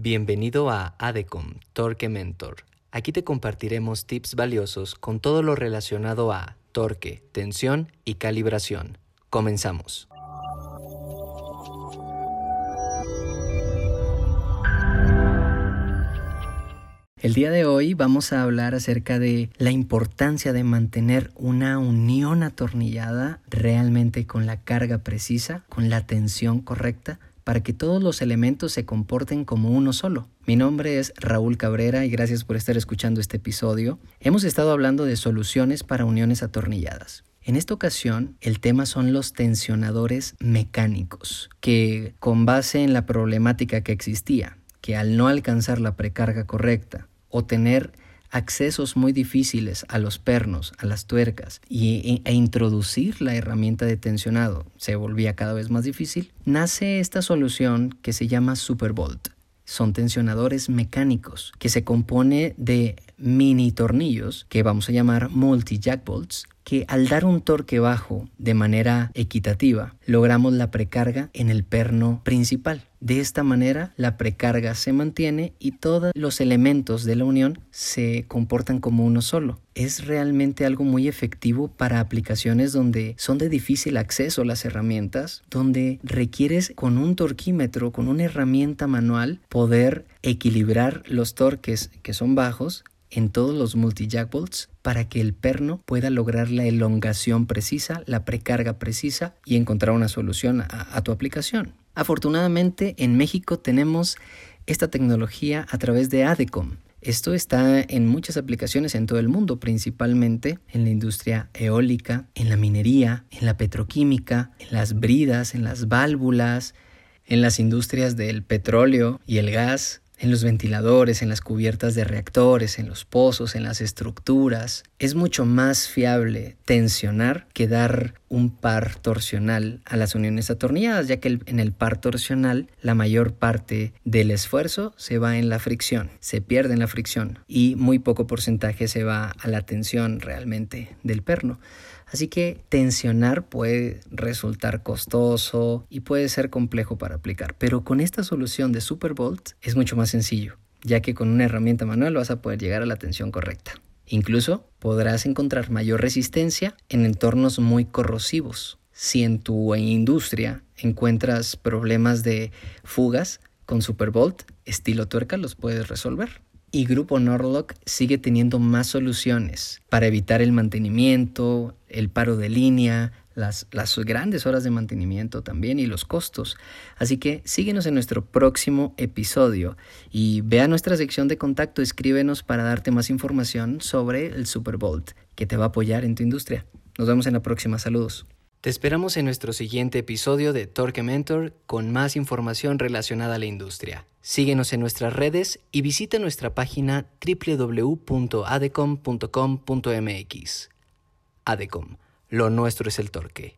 Bienvenido a ADECOM Torque Mentor. Aquí te compartiremos tips valiosos con todo lo relacionado a torque, tensión y calibración. Comenzamos. El día de hoy vamos a hablar acerca de la importancia de mantener una unión atornillada realmente con la carga precisa, con la tensión correcta, para que todos los elementos se comporten como uno solo. Mi nombre es Raúl Cabrera y gracias por estar escuchando este episodio. Hemos estado hablando de soluciones para uniones atornilladas. En esta ocasión, el tema son los tensionadores mecánicos, que con base en la problemática que existía, que al no alcanzar la precarga correcta o tener accesos muy difíciles a los pernos, a las tuercas y, e, introducir la herramienta de tensionado se volvía cada vez más difícil, nace esta solución que se llama Superbolt. Son tensionadores mecánicos que se compone de mini tornillos que vamos a llamar multi jack bolts que al dar un torque bajo de manera equitativa, logramos la precarga en el perno principal. De esta manera, la precarga se mantiene y todos los elementos de la unión se comportan como uno solo. Es realmente algo muy efectivo para aplicaciones donde son de difícil acceso las herramientas, donde requieres con un torquímetro, con una herramienta manual, poder equilibrar los torques que son bajos en todos los multi-jack bolts para que el perno pueda lograr la elongación precisa, la precarga precisa y encontrar una solución a, tu aplicación. Afortunadamente en México tenemos esta tecnología a través de ADECOM. Esto está en muchas aplicaciones en todo el mundo, principalmente en la industria eólica, en la minería, en la petroquímica, en las bridas, en las válvulas, en las industrias del petróleo y el gas, en los ventiladores, en las cubiertas de reactores, en los pozos, en las estructuras. Es mucho más fiable tensionar que dar un par torsional a las uniones atornilladas, ya que en el par torsional la mayor parte del esfuerzo se va en la fricción, se pierde en la fricción y muy poco porcentaje se va a la tensión realmente del perno. Así que tensionar puede resultar costoso y puede ser complejo para aplicar, pero con esta solución de Superbolt es mucho sencillo, ya que con una herramienta manual vas a poder llegar a la tensión correcta. Incluso podrás encontrar mayor resistencia en entornos muy corrosivos. Si en tu industria encuentras problemas de fugas, con Superbolt estilo tuerca los puedes resolver y Grupo Norlock sigue teniendo más soluciones para evitar el mantenimiento, el paro de línea, las, las, grandes horas de mantenimiento también y los costos. Así que síguenos en nuestro próximo episodio y vea nuestra sección de contacto, escríbenos para darte más información sobre el Superbolt que te va a apoyar en tu industria. Nos vemos en la próxima, saludos. Te esperamos en nuestro siguiente episodio de Torque Mentor con más información relacionada a la industria. Síguenos en nuestras redes y visita nuestra página www.adecom.com.mx. Adecom, lo nuestro es el torque.